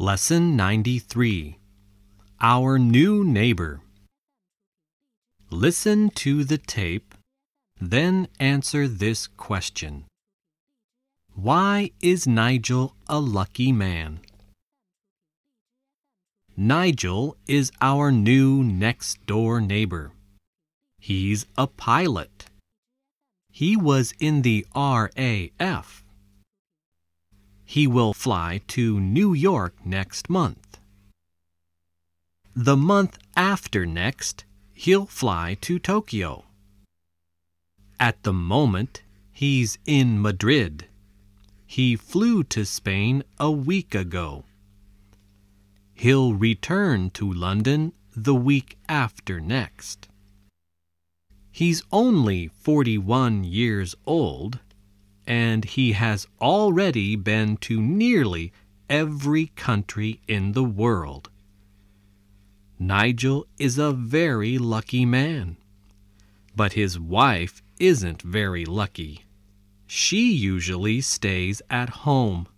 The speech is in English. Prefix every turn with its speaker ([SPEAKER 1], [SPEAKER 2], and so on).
[SPEAKER 1] Lesson 93 Our New Neighbor. Listen to the tape, then answer this question Why is Nigel a lucky man? Nigel is our new next door neighbor. He's a pilot. He was in the RAF. He will fly to New York next month. The month after next, he'll fly to Tokyo. At the moment, he's in Madrid. He flew to Spain a week ago. He'll return to London the week after next. He's only 41 years old, and he has already been to nearly every country in the world. Nigel is a very lucky man, but his wife isn't very lucky. She usually stays at home